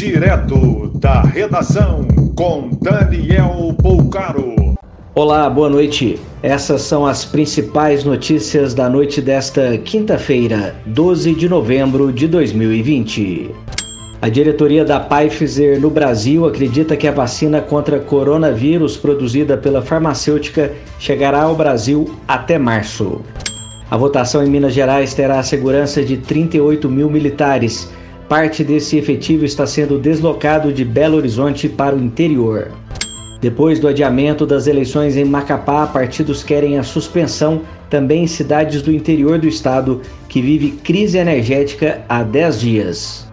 Direto da redação com Daniel Poucaro. Olá, boa noite. Essas são as principais notícias da noite desta quinta-feira, 12 de novembro de 2020. A diretoria da Pfizer no Brasil acredita que a vacina contra coronavírus produzida pela farmacêutica chegará ao Brasil até março. A votação em Minas Gerais terá a segurança de 38 mil militares. Parte desse efetivo está sendo deslocado de Belo Horizonte para o interior. Depois do adiamento das eleições em Macapá, partidos querem a suspensão também em cidades do interior do estado que vive crise energética há 10 dias.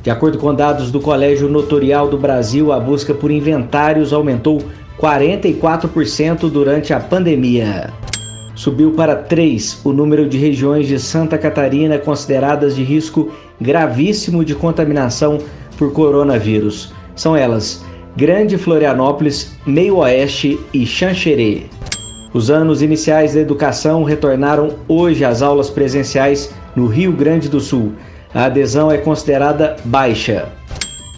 De acordo com dados do Colégio Notorial do Brasil, a busca por inventários aumentou 44% durante a pandemia subiu para três o número de regiões de Santa Catarina consideradas de risco gravíssimo de contaminação por coronavírus. São elas Grande Florianópolis, Meio Oeste e Xanxerê. Os anos iniciais da educação retornaram hoje às aulas presenciais no Rio Grande do Sul. A adesão é considerada baixa.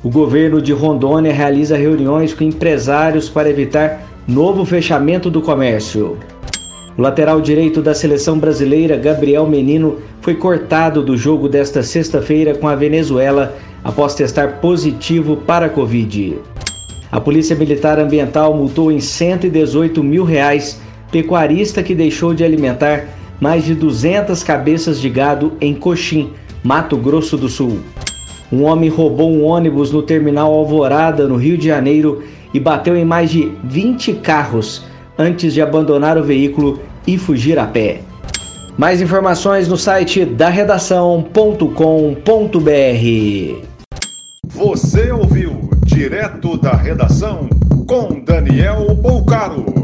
O governo de Rondônia realiza reuniões com empresários para evitar novo fechamento do comércio. O lateral direito da seleção brasileira, Gabriel Menino, foi cortado do jogo desta sexta-feira com a Venezuela após testar positivo para a Covid. A Polícia Militar Ambiental multou em 118 mil reais pecuarista que deixou de alimentar mais de 200 cabeças de gado em Coxim, Mato Grosso do Sul. Um homem roubou um ônibus no terminal Alvorada, no Rio de Janeiro, e bateu em mais de 20 carros antes de abandonar o veículo e fugir a pé. Mais informações no site da redação.com.br. Você ouviu direto da redação com Daniel Bolcaro.